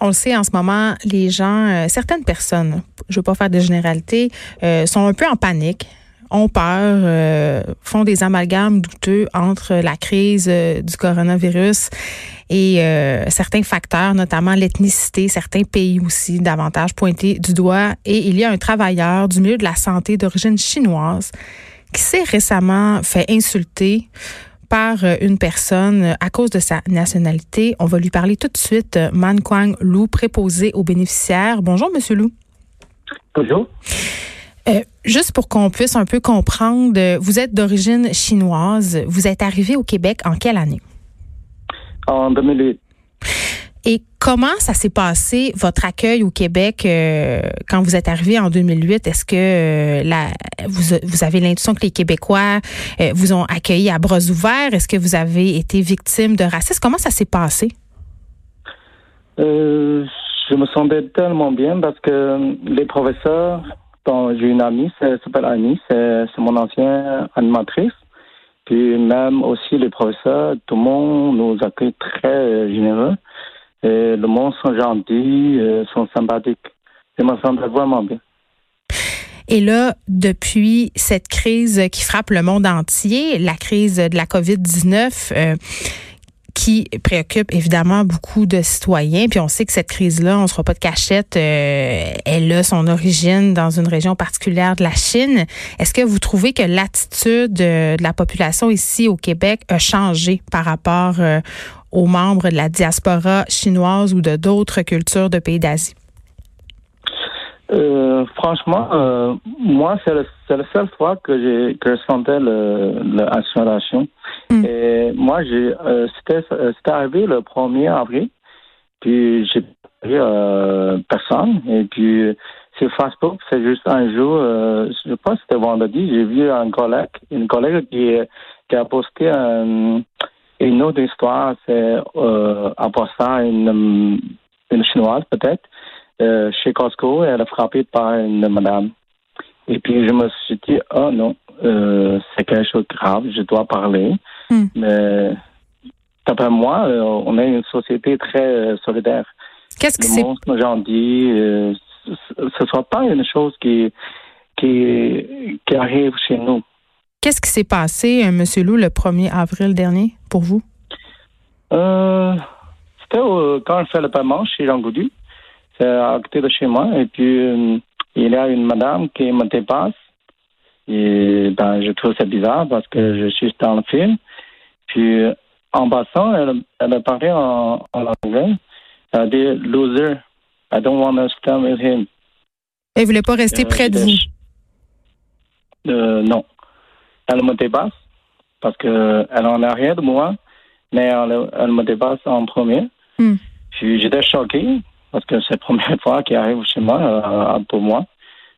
On le sait en ce moment, les gens, euh, certaines personnes, je veux pas faire de généralité, euh, sont un peu en panique ont peur, euh, font des amalgames douteux entre la crise du coronavirus et certains facteurs, notamment l'ethnicité, certains pays aussi davantage pointés du doigt. Et il y a un travailleur du milieu de la santé d'origine chinoise qui s'est récemment fait insulter par euh, une personne euh, à cause de sa nationalité. On va lui parler tout de suite. Euh, Man Kwang Lou, préposé aux bénéficiaires. Bonjour, Monsieur Lou. Bonjour. juste pour qu'on puisse un peu comprendre, vous êtes d'origine chinoise. Vous êtes arrivé au Québec en quelle année? En 2008. Et comment ça s'est passé, votre accueil au Québec, euh, quand vous êtes arrivé en 2008? Est-ce que euh, vous avez l'intuition que les Québécois euh, vous ont accueilli à bras ouverts? Est-ce que vous avez été victime de racisme? Comment ça s'est passé? je me sentais tellement bien parce que les professeurs, j'ai une amie, elle s'appelle Annie, c'est mon ancienne animatrice. Puis même aussi les professeurs, tout le monde nous accueille très généreux. Le monde sont gentils, euh, sont sympathiques. Je me sens vraiment bien. Et là, depuis cette crise qui frappe le monde entier, la crise de la COVID-19, euh, qui préoccupe évidemment beaucoup de citoyens. Puis on sait que cette crise-là, on ne sera pas de cachette, euh, elle a son origine dans une région particulière de la Chine. Est-ce que vous trouvez que l'attitude de la population ici au Québec a changé par rapport aux membres de la diaspora chinoise ou de d'autres cultures de pays d'Asie? Euh, franchement, euh, moi, c'est la seule fois que j'ai que je sentais. Mm. Et moi, j'ai euh, c'était c'était arrivé le 1er avril, puis j'ai vu personne. Et puis sur Facebook, c'est juste un jour, je pense que c'était vendredi, j'ai vu un collègue, une collègue qui, qui a posté un une autre histoire, c'est euh, après une, une chinoise peut-être, euh, chez Costco, elle a frappé par une madame. Et puis je me suis dit, oh non, euh, c'est quelque chose de grave, je dois parler. Hmm. Mais d'après moi, euh, on est une société très euh, solidaire. Qu'est-ce que c'est? Le gentil, euh, ce ne soit pas une chose qui, qui, qui arrive chez nous. Qu'est-ce qui s'est passé, M. Lou, le 1er avril dernier pour vous? Euh, c'était quand je fais le paiement chez Jean Goudu. C'est à côté de chez moi. Et puis, euh, il y a une madame qui me dépasse. Et ben, je trouve ça bizarre parce que je suis dans le film. Puis, en passant, elle, elle a parlé en, anglais. Elle a dit loser. I don't want to stand with him. Elle ne voulait pas rester près de vous? non elle me dépasse parce qu'elle en a rien de moi, mais elle, me dépasse en premier. Hmm. J'étais choqué parce que c'est la première fois qu'elle arrive chez moi euh, pour moi.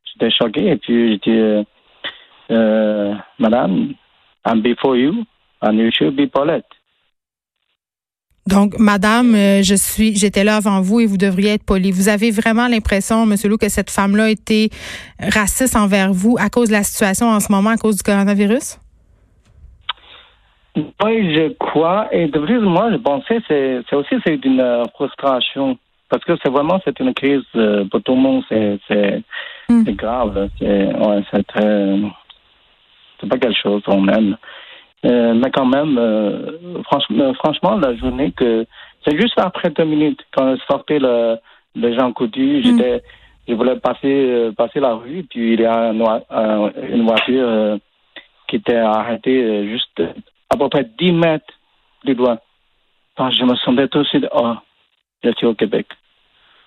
J'étais choqué et puis j'ai dit, euh, euh, Madame, I'm before you and you should be polite. Donc, Madame, je suis, j'étais là avant vous et vous devriez être poli. Vous avez vraiment l'impression, Monsieur Lou, que cette femme-là a été raciste envers vous à cause de la situation en ce moment, à cause du coronavirus? Oui, je crois. Et de plus, moi, je pensais c'est c'est aussi c'est une euh, frustration parce que c'est vraiment c'est une crise euh, pour tout le monde. C'est c'est hmm. grave. C'est ouais, c'est très c'est pas quelque chose qu'on aime. Euh, mais quand même, franchement, franchement, la journée que c'est juste après deux minutes quand je sortais le, le Jean Coutu, hmm. j'étais, je voulais passer passer la rue, puis il y a une voiture qui était arrêtée juste à peu près 10 mètres du doigt. je me sentais tout de suite, oh, je suis au Québec.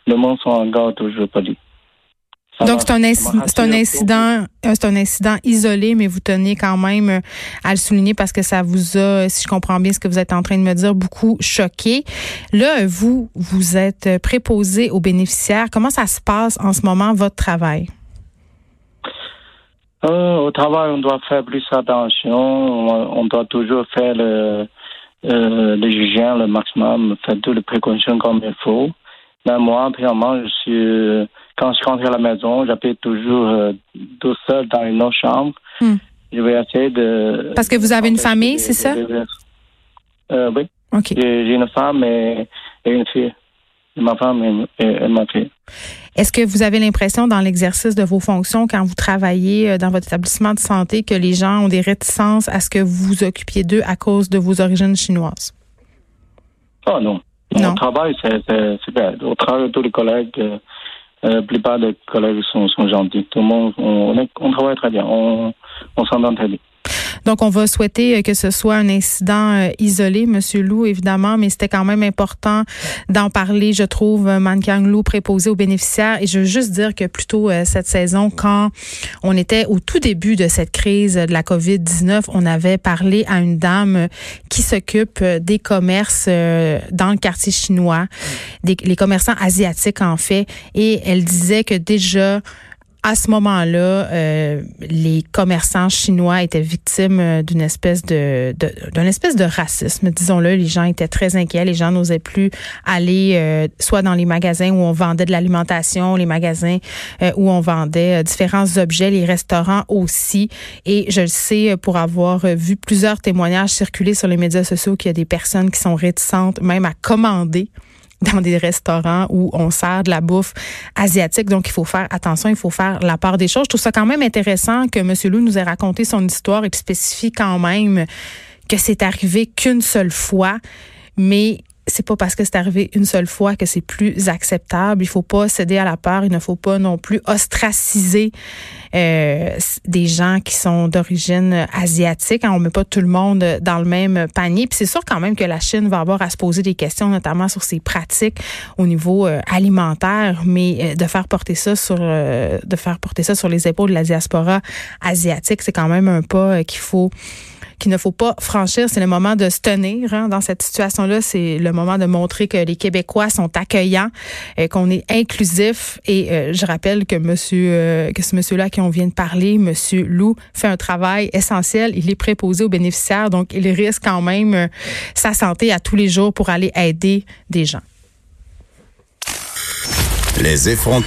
Le monde sont encore toujours Donc, c'est un, un, incident, euh, c'est un incident isolé, mais vous tenez quand même euh, à le souligner parce que ça vous a, si je comprends bien ce que vous êtes en train de me dire, beaucoup choqué. Là, vous, vous êtes préposé aux bénéficiaires. Comment ça se passe en ce moment, votre travail? Euh, au travail, on doit faire plus attention. On, doit toujours faire le, euh, le le maximum, faire toutes les précautions comme il faut. Mais moi, premièrement, je suis, quand je rentre à la maison, j'habite toujours euh, tout seul dans une autre chambre. Hmm. Je vais essayer de. Parce que vous avez une famille, c'est ça? Euh, oui. J'ai une femme et, une fille. ma femme et, ma fille. Est-ce que vous avez l'impression dans l'exercice de vos fonctions, quand vous travaillez euh, dans votre établissement de santé, que les gens ont des réticences à ce que vous vous occupiez d'eux à cause de vos origines chinoises? Oh non. non. Au travail, c'est super. Au travail, tous les collègues, euh, la plupart des collègues sont, sont gentils. Tout le monde, on, on travaille très bien. On, on s'entend très bien. Donc, on va souhaiter euh, que ce soit un incident euh, isolé, Monsieur Lou, évidemment, mais c'était quand même important d'en parler, je trouve, euh, Mankiang Lou préposé aux bénéficiaires. Et je veux juste dire que plutôt cette saison, quand on était au tout début de cette crise de la COVID-19, on avait parlé à une dame qui s'occupe des commerces dans le quartier chinois, des, les commerçants asiatiques en fait, et elle disait que déjà à ce moment-là, euh, les commerçants chinois étaient victimes euh, d'une espèce de, d'une espèce de racisme, disons-le. Les gens étaient très inquiets. Les gens n'osaient plus aller euh, soit dans les magasins où on vendait de l'alimentation, les magasins où on vendait différents objets, les restaurants aussi. Et je le sais pour avoir vu plusieurs témoignages circuler sur les médias sociaux qu'il y a des personnes qui sont réticentes même à commander dans des restaurants où on sert de la bouffe asiatique. Donc, il faut faire attention, il faut faire la part des choses. Je trouve ça quand même intéressant que M. Lou nous ait raconté son histoire et spécifie quand même que c'est arrivé qu'une seule fois, mais c'est pas parce que c'est arrivé une seule fois que c'est plus acceptable. Il faut pas céder à la peur. Il ne faut pas non plus ostraciser euh, des gens qui sont d'origine asiatique. On met pas tout le monde dans le même panier. Puis c'est sûr quand même que la Chine va avoir à se poser des questions, notamment sur ses pratiques au niveau euh, alimentaire, mais euh, de faire porter ça sur de faire porter ça sur les épaules de la diaspora asiatique, c'est quand même un pas qu'il faut qu'il ne faut pas franchir. C'est le moment de se tenir hein, dans cette situation-là. C'est le moment de montrer que les Québécois sont accueillants, euh, qu'on est inclusif. Et euh, je rappelle que monsieur, euh, que ce monsieur-là qui on vient de parler, monsieur Lou, fait un travail essentiel. Il est préposé aux bénéficiaires, donc il risque quand même sa santé à tous les jours pour aller aider des gens. Les effrontés.